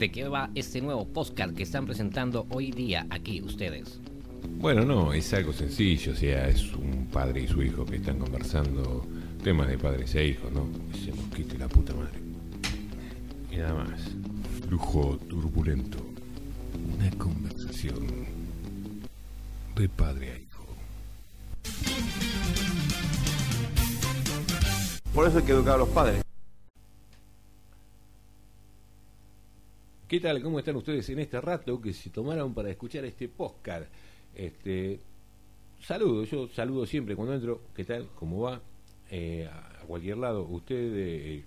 ¿De qué va este nuevo podcast que están presentando hoy día aquí ustedes? Bueno, no, es algo sencillo, o sea, es un padre y su hijo que están conversando temas de padres e hijos, ¿no? Se nos quite la puta madre. Y nada más. Flujo turbulento. Una conversación de padre a hijo. Por eso hay que educar a los padres. ¿Qué tal? ¿Cómo están ustedes en este rato que se tomaron para escuchar este podcast? Este, saludo, yo saludo siempre cuando entro. ¿Qué tal? ¿Cómo va? Eh, a cualquier lado. Usted, eh,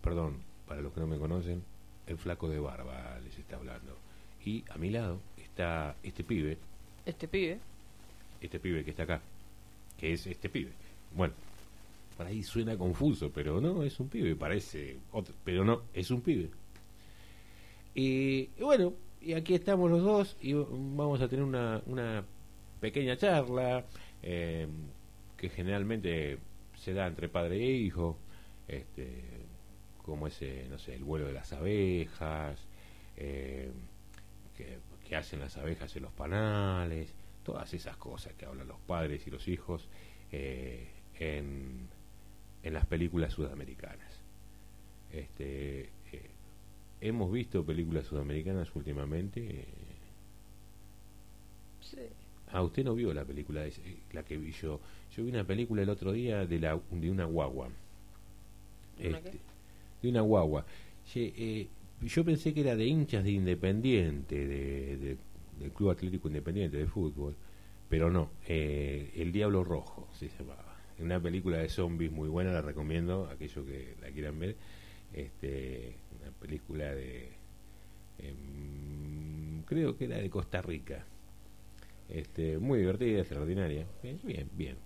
perdón, para los que no me conocen, el flaco de barba les está hablando. Y a mi lado está este pibe, Este pibe. este pibe que está acá, que es este pibe. Bueno, por ahí suena confuso, pero no, es un pibe, parece otro, pero no, es un pibe. Y, bueno, y aquí estamos los dos y vamos a tener una, una pequeña charla eh, que generalmente se da entre padre e hijo, este, como ese, no sé, el vuelo de las abejas, eh, que, hacen las abejas en los panales, todas esas cosas que hablan los padres y los hijos eh, en, en las películas sudamericanas. Este, hemos visto películas sudamericanas últimamente. Sí. Ah, usted no vio la película, eh, la que vi yo. Yo vi una película el otro día de, la, de una guagua. ¿Una Este, qué? de una guagua. Eh, yo pensé que era de hinchas de Independiente, de, de- del Club Atlético Independiente de fútbol, pero no, eh, El Diablo Rojo se llamaba. Una película de zombies muy buena, la recomiendo, aquellos que la quieran ver. Este, una película de, em, creo que era de Costa Rica. Este, muy divertida, extraordinaria. Bien, bien, bien,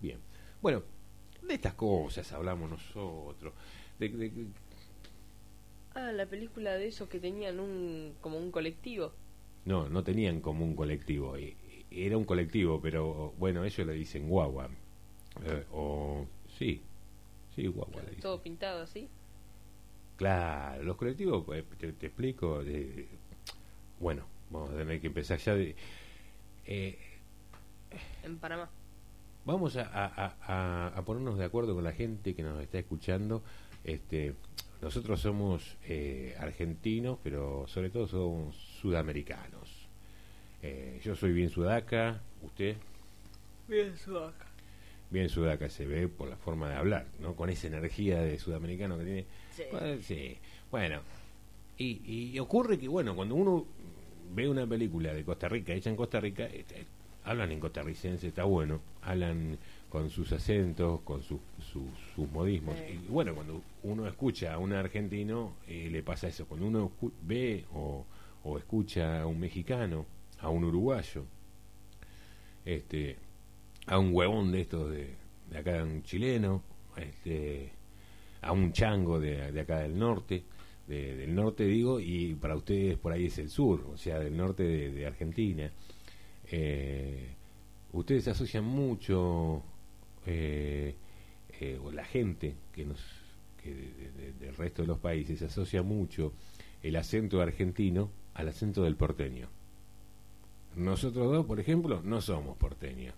bien. Bueno, de estas cosas hablamos nosotros. De, de- Ah, la película de esos que tenían un como un colectivo. no, no tenían como un colectivo. y Era un colectivo, pero bueno, ellos le dicen guagua. Eh, o sí, sí, guagua le dicen. Todo pintado así. Claro, los colectivos, pues, te, te explico. de- bueno, vamos a tener que empezar ya de. eh, En Panamá. Vamos a, a- a- a- a ponernos de acuerdo con la gente que nos está escuchando. Este, nosotros somos eh, argentinos, pero sobre todo somos sudamericanos. Eh, yo soy bien sudaca, usted Bien sudaca. Bien sudaca se ve por la forma de hablar, ¿no? Con esa energía de sudamericano que tiene. Sí. Bueno, sí. Bueno, y, y ocurre que, bueno, cuando uno ve una película de Costa Rica, hecha en Costa Rica, este, hablan en costarricense, está bueno, hablan con sus acentos, con sus, sus, sus modismos. Sí. Y bueno, cuando uno escucha a un argentino, eh, le pasa eso. Cuando uno ve o, o escucha a un mexicano, a un uruguayo, este, a un huevón de estos de, de acá, un chileno, este, a un chango de, de acá del norte, de- del norte digo, y para ustedes por ahí es el sur, o sea, del norte de, Argentina. Eh, ustedes asocian mucho, eh, eh, o la gente que nos que de- de- de- del resto de los países asocia mucho el acento argentino al acento del porteño. Nosotros dos, por ejemplo, no somos porteños.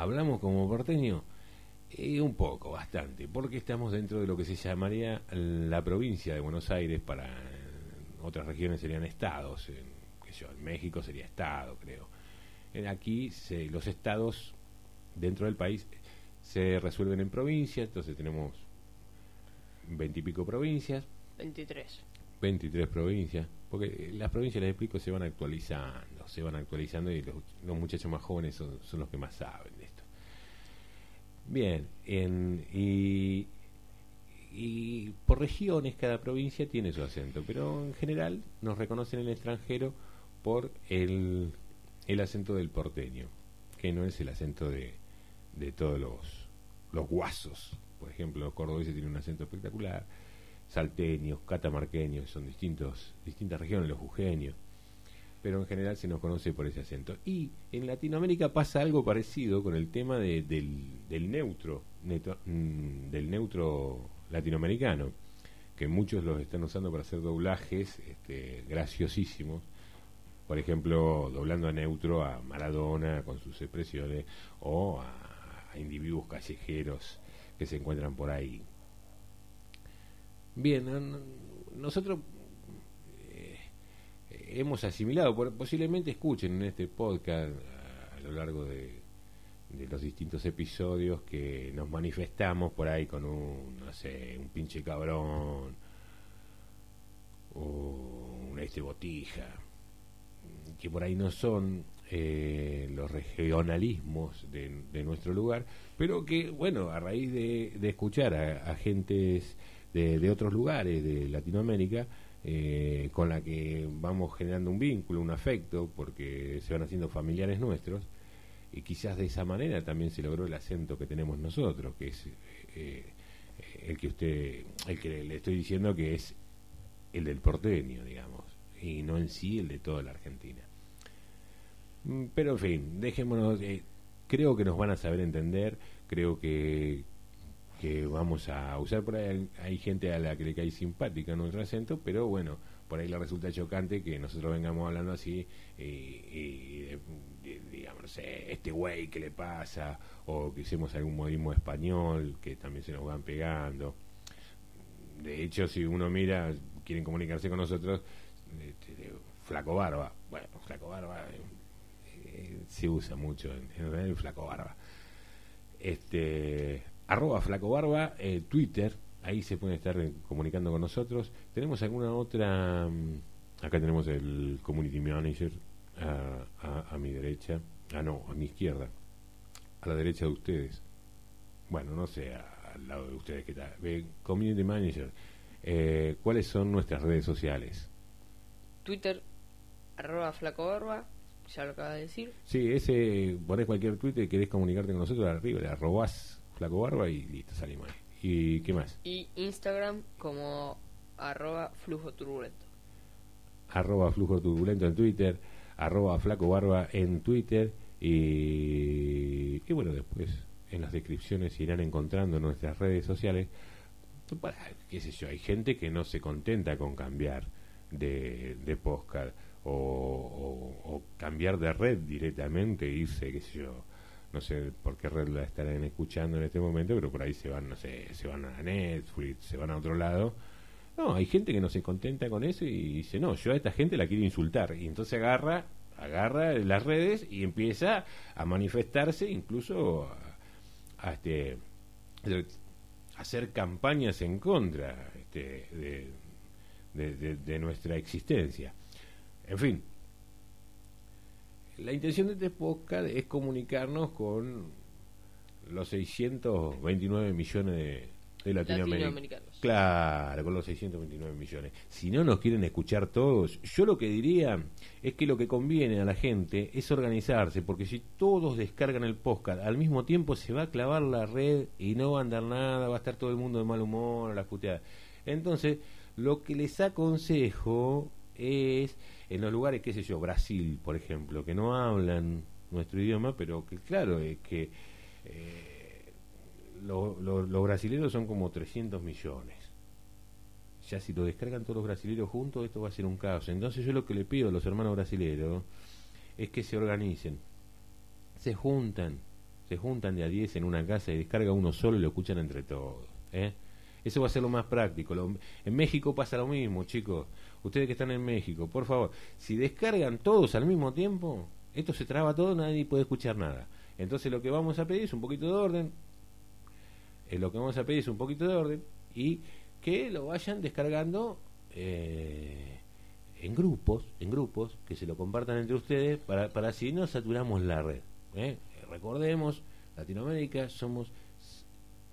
Hablamos como porteño eh, un poco, bastante, porque estamos dentro de lo que se llamaría la provincia de Buenos Aires, para eh, otras regiones serían estados, en, qué sé yo, en México sería estado, creo. En aquí se- los estados dentro del país se resuelven en provincias, entonces tenemos veintipico provincias, 23. 23 provincias, porque las provincias, les explico, se van actualizando, se van actualizando y los, los muchachos más jóvenes son, son los que más saben de esto. Bien, en, y, y por regiones cada provincia tiene su acento, pero en general nos reconocen en el extranjero por el, el acento del porteño, que no es el acento de, de todos los, los guasos. Por ejemplo, los cordobeses tienen un acento espectacular, salteños, catamarqueños, son distintos, distintas regiones, los jujeños, pero en general se nos conoce por ese acento. Y en Latinoamérica pasa algo parecido con el tema de- del, del neutro, mm, del neutro latinoamericano, que muchos los están usando para hacer doblajes este, graciosísimos. Por ejemplo, doblando a neutro a Maradona con sus expresiones o a individuos callejeros que se encuentran por ahí. Bien, nosotros eh, hemos asimilado, posiblemente escuchen en este podcast a, lo largo de, los distintos episodios que nos manifestamos por ahí con un, no sé, un pinche cabrón o una este botija, que por ahí no son eh, los regionalismos de, nuestro lugar, pero que, bueno, a raíz de, de escuchar a, a gentes de, otros lugares de Latinoamérica, eh, con la que vamos generando un vínculo, un afecto, porque se van haciendo familiares nuestros, y quizás de esa manera también se logró el acento que tenemos nosotros, que es eh, el que usted, el que le estoy diciendo que es el del porteño, digamos, y no en sí el de toda la Argentina. Mm, Pero en fin, dejémonos, eh, creo que nos van a saber entender, creo que, que vamos a usar por ahí, hay gente a la que le cae simpática nuestro acento, pero bueno, por ahí le resulta chocante que nosotros vengamos hablando así y, y, eh, di- digamos, no sé, este güey, ¿qué le pasa? O que hicimos algún modismo español que también se nos van pegando. De hecho, si uno mira, quieren comunicarse con nosotros, este, flaco barba. Bueno, flaco barba eh, eh, se usa mucho en, en realidad el flaco barba. Este, arroba flaco barba, eh, Twitter, ahí se pueden estar eh, comunicando con nosotros. ¿Tenemos alguna otra? mm, Acá tenemos el community manager a, a- a mi derecha. Ah, no, a mi izquierda. A la derecha de ustedes. Bueno, no sé, a- al lado de ustedes que está. Ve, Community manager. Eh, ¿Cuáles son nuestras redes sociales? Twitter, arroba flaco barba, ya lo acaba de decir. Sí, ese, ponés cualquier Twitter y querés comunicarte con nosotros, arriba le arrobás flaco barba y listo, salimos ahí. ¿Y qué más? Y Instagram como arroba flujo turbulento. Arroba flujo turbulento en Twitter, arroba flaco barba en Twitter y, y bueno, después en las descripciones irán encontrando nuestras redes sociales. Para, qué sé yo, hay gente que no se contenta con cambiar de, de podcast o, o- o cambiar de red directamente, irse, qué sé yo, no sé por qué red la estarán escuchando en este momento, pero por ahí se van, no sé, se van a Netflix, se van a otro lado. No, hay gente que no se contenta con eso y dice, no, yo a esta gente la quiero insultar. Y entonces agarra, agarra las redes y empieza a manifestarse, incluso a, a, este, hacer campañas en contra este, de- de- de nuestra existencia. En fin, la intención de este podcast es comunicarnos con los 629 millones de, de Latinoamérica. Latinoamericanos. Claro, con los 629 millones. Si no nos quieren escuchar todos, yo lo que diría es que lo que conviene a la gente es organizarse, porque si todos descargan el podcast al mismo tiempo se va a clavar la red y no va a andar nada, va a estar todo el mundo de mal humor, a las puteadas. Entonces, lo que les aconsejo es en los lugares, qué sé yo, Brasil, por ejemplo, que no hablan nuestro idioma, pero que claro, es que eh, lo- lo- los brasileños son como 300 millones. Ya si lo descargan todos los brasileños juntos, esto va a ser un caos. Entonces yo lo que le pido a los hermanos brasileños es que se organicen, se juntan, se juntan de a 10 en una casa y descarga uno solo y lo escuchan entre todos. ¿eh? Eso va a ser lo más práctico. Lo- en México pasa lo mismo, chicos. Ustedes que están en México, por favor, si descargan todos al mismo tiempo, esto se traba todo, nadie puede escuchar nada. Entonces lo que vamos a pedir es un poquito de orden, eh, lo que vamos a pedir es un poquito de orden y que lo vayan descargando eh, en grupos, en grupos, que se lo compartan entre ustedes para, para así no saturamos la red. ¿eh? Recordemos, Latinoamérica somos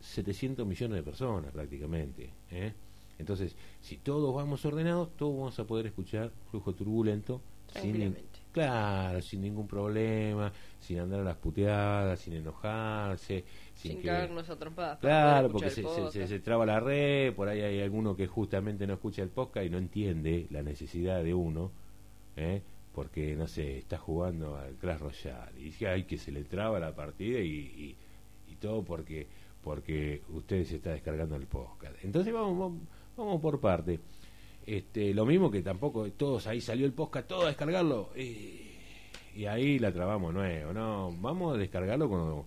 700 millones de personas prácticamente. ¿eh? Entonces, si todos vamos ordenados, todos vamos a poder escuchar flujo turbulento sin, claro, sin ningún problema, sin andar a las puteadas, sin enojarse, sin, Sin que- cagarnos a trompadas. Claro, porque se, se- se traba la red, por ahí hay alguno que justamente no escucha el podcast y no entiende la necesidad de uno, ¿eh? porque, no sé, está jugando al Clash Royale y dice, ay, que se le traba la partida y, y, y todo porque porque usted se está descargando el podcast. Entonces vamos, vamos, vamos por parte. Este, lo mismo que tampoco todos ahí salió el podcast, todo a descargarlo. Y, y ahí la trabamos nuevo, ¿no? Vamos a descargarlo cuando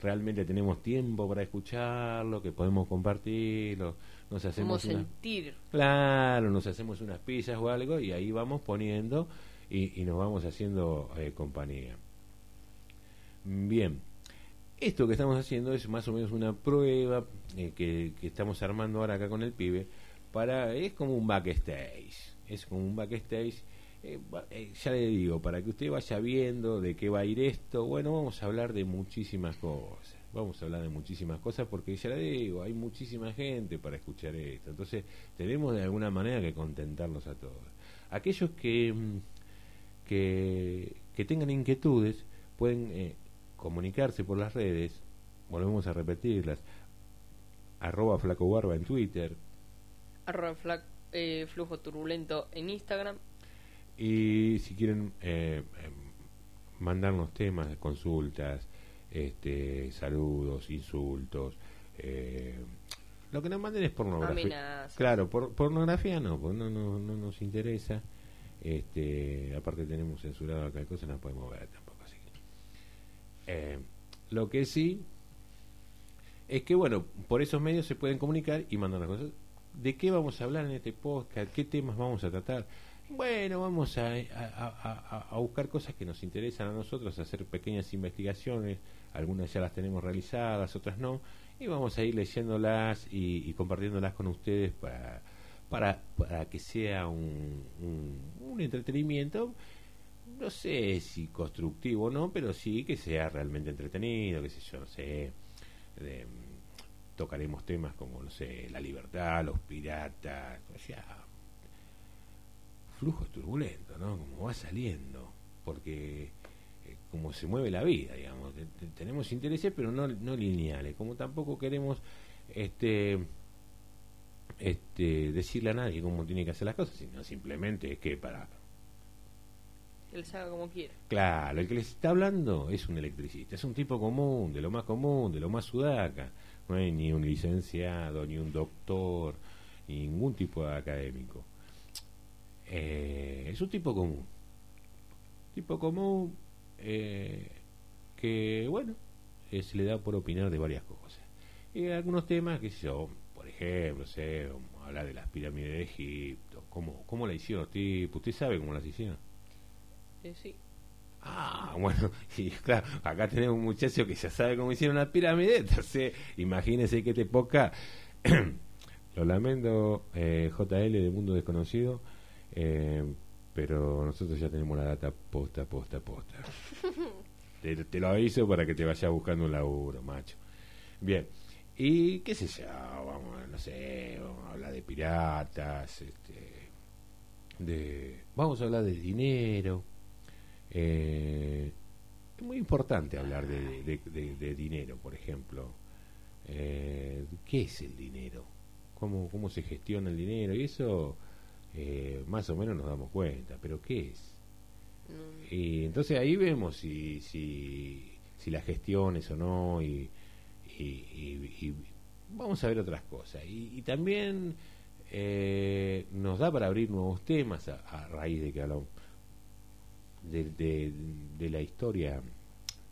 realmente tenemos tiempo para escucharlo, que podemos compartirlo, nos hacemos una- sentir. Claro, nos hacemos unas pizzas o algo y ahí vamos poniendo y, y nos vamos haciendo eh, compañía. Bien, esto que estamos haciendo es más o menos una prueba eh, que, estamos armando ahora acá con el pibe para es como un backstage, es como un backstage. eh, eh, ya le digo, para que usted vaya viendo de qué va a ir esto, bueno, vamos a hablar de muchísimas cosas, vamos a hablar de muchísimas cosas porque ya le digo, hay muchísima gente para escuchar esto, entonces tenemos de alguna manera que contentarlos a todos. Aquellos que, mm, que, tengan inquietudes pueden comunicarse por las redes, volvemos a repetirlas, arroba flaco barba en Twitter, Arroba fla- eh, flujo turbulento en Instagram. Y si quieren eh, eh, mandarnos temas, consultas, este, saludos, insultos, eh, lo que nos manden es pornografía. Amenazas. Claro, por, pornografía no, pues no, no, no nos interesa. Este, aparte tenemos censurado acá cosas, no podemos ver tampoco. Eh, lo que sí es que, bueno, por esos medios se pueden comunicar y mandar las cosas. ¿De qué vamos a hablar en este podcast? ¿Qué temas vamos a tratar? Bueno, vamos a, buscar cosas que nos interesan a nosotros, hacer pequeñas investigaciones. Algunas ya las tenemos realizadas, otras no. Y vamos a ir leyéndolas y, y compartiéndolas con ustedes para, para, para que sea un, un entretenimiento no sé si constructivo o no, pero sí que sea realmente entretenido, qué sé yo, no sé. mm, tocaremos temas como, no sé, la libertad, los piratas, o sea, flujo turbulento, ¿no? Como va saliendo, porque eh, como se mueve la vida, digamos, te- te- tenemos intereses, pero no, no lineales, como tampoco queremos este este decirle a nadie cómo tiene que hacer las cosas, sino simplemente es que para Que les haga como quiera. Claro, el que les está hablando es un electricista, es un tipo común, de lo más común, de lo más sudaca. No hay ni un licenciado, ni un doctor, ni ningún tipo de académico. Eh, es un tipo común. Tipo común eh, que, bueno, eh, se le da por opinar de varias cosas. Y algunos temas, que yo, por ejemplo, sé, hablar de las pirámides de Egipto, cómo, cómo la hicieron los. ¿Usted sabe cómo las hicieron? Eh, sí. Ah, bueno, y claro, acá tenemos un muchacho que ya sabe cómo hicieron una pirámide, entonces imagínese que te poca. Lo lamento, eh, JL de Mundo Desconocido, eh, pero nosotros ya tenemos la data posta, posta, posta. te, te lo aviso para que te vayas buscando un laburo, macho. Bien, y qué sé yo, vamos, no sé, vamos a hablar de piratas, este, de, vamos a hablar de dinero. Eh, es muy importante hablar de, de- de- de dinero, por ejemplo. Eh, ¿Qué es el dinero? ¿Cómo, ¿Cómo se gestiona el dinero? Y eso eh, más o menos nos damos cuenta, pero ¿qué es? No, Y entonces ahí vemos si, si, si la gestión es o no y, y, y- y vamos a ver otras cosas. Y, también eh, nos da para abrir nuevos temas a, a raíz de que hablamos de, de, de la historia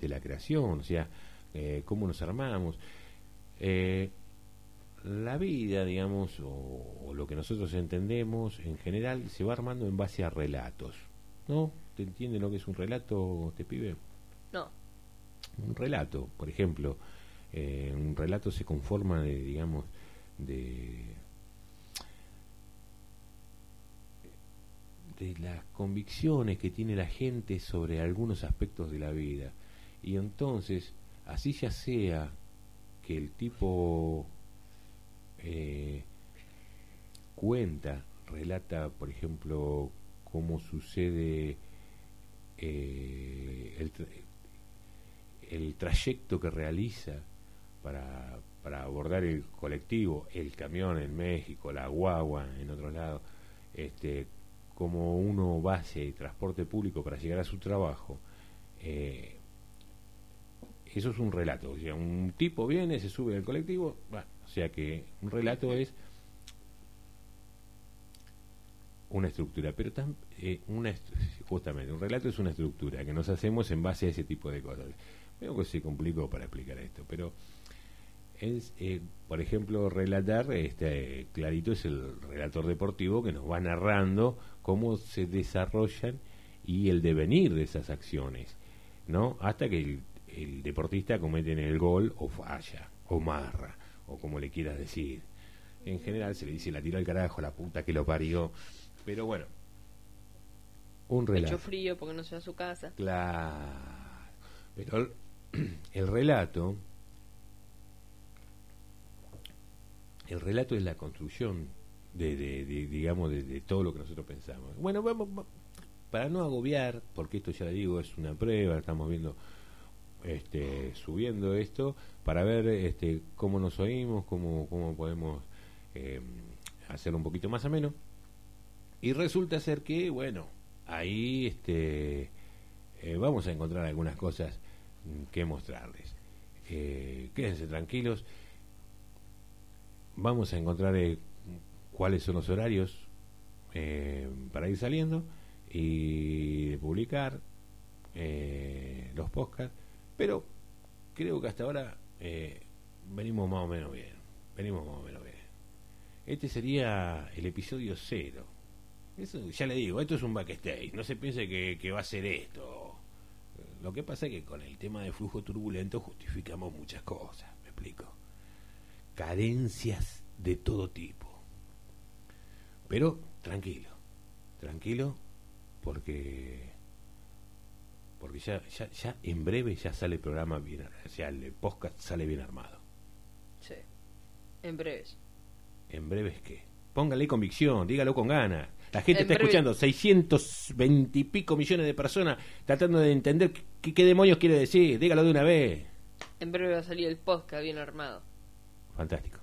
de la creación, o sea, eh, cómo nos armamos. Eh, la vida, digamos, o, o lo que nosotros entendemos en general, se va armando en base a relatos. ¿No? ¿Te entiende lo que es un relato, este pibe? no. Un relato, por ejemplo, eh, un relato se conforma de, digamos, de de las convicciones que tiene la gente sobre algunos aspectos de la vida. Y entonces, así ya sea que el tipo eh, cuenta, relata, por ejemplo, cómo sucede eh, el, tra- el trayecto que realiza para, para abordar el colectivo, el camión en México, la guagua en otro lado, este, como uno base y transporte público para llegar a su trabajo, eh, eso es un relato. O sea, un tipo viene, se sube al colectivo, o sea que un relato es una estructura, pero tam- eh, una est- justamente un relato es una estructura que nos hacemos en base a ese tipo de cosas. Veo que se complicó para explicar esto, pero es, eh, por ejemplo, relatar, este, clarito es el relator deportivo que nos va narrando cómo se desarrollan y el devenir de esas acciones, ¿no? Hasta que el, el deportista comete en el gol o falla, o marra, o como le quieras decir. En general se le dice la tiró al carajo, la puta que lo parió. Pero bueno, un relato. Hecho frío porque no se va a su casa. Claro. Pero el, el relato. El relato es la construcción de, de- digamos, de, todo lo que nosotros pensamos. Bueno, vamos, va- para no agobiar, porque esto ya digo, es una prueba, estamos viendo, este, subiendo esto, para ver este, cómo nos oímos, cómo, cómo podemos eh, hacer un poquito más ameno. Y resulta ser que, bueno, ahí este, eh, vamos a encontrar algunas cosas mm, que mostrarles. Eh, quédense tranquilos. Vamos a encontrar eh, cuáles son los horarios eh, para ir saliendo y publicar eh, los podcasts. Pero creo que hasta ahora eh, venimos más o menos bien. Venimos más o menos bien. Este sería el episodio cero. Eso, ya le digo, esto es un backstage. No se piense que va a ser esto. Lo que pasa es que con el tema de flujo turbulento justificamos muchas cosas. ¿Me explico? Carencias de todo tipo. Pero tranquilo, tranquilo, porque porque ya, ya, ya en breve ya sale el programa bien, o sea, el podcast sale bien armado. Sí. En breves. En breve es que. Póngale convicción, dígalo con ganas. La gente En está breve- escuchando 620 y pico millones de personas tratando de entender qué, qué demonios quiere decir. Dígalo de una vez. En breve va a salir el podcast bien armado. Fantástico.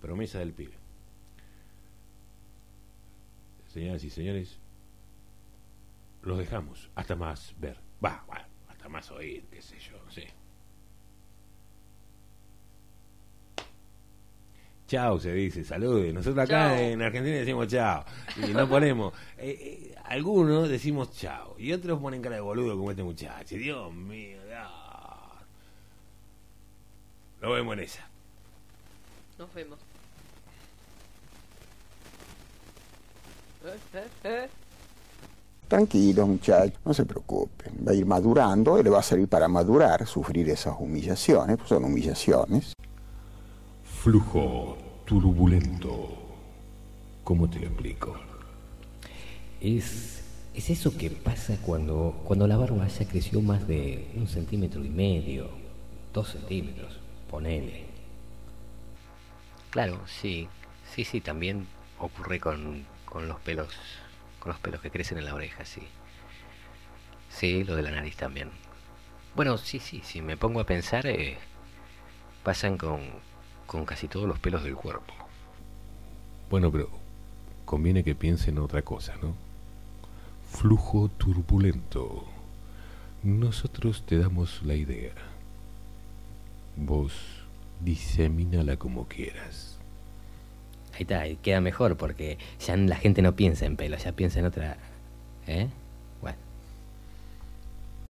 Promesa del pibe. Señoras y señores, los dejamos. Hasta más ver. Va, va, hasta más oír, qué sé yo, sé. Chao, se dice, salude. Nosotros acá Chao. en Argentina decimos chao. Y no ponemos. eh, eh, algunos decimos chao. Y otros ponen cara de boludo como este muchacho. Dios mío, Dios. Lo vemos en esa. Nos vemos. Eh, eh, eh. Tranquilo, muchachos, no se preocupen. Va a ir madurando y le va a servir para madurar, sufrir esas humillaciones, pues son humillaciones. Flujo turbulento. ¿Cómo te lo explico? Es, es eso que pasa cuando, cuando la barba ya creció más de un centímetro y medio, dos centímetros, ponele. Claro, sí, sí, sí, también ocurre con, con los pelos, con los pelos que crecen en la oreja, sí. Sí, lo de la nariz también. Bueno, sí, sí, si me pongo a pensar, eh, pasan con, con casi todos los pelos del cuerpo. Bueno, pero conviene que piensen otra cosa, ¿no? Flujo turbulento. Nosotros te damos la idea. Vos disemínala como quieras. Ahí está, queda mejor porque ya la gente no piensa en pelo, ya piensa en otra... ¿Eh?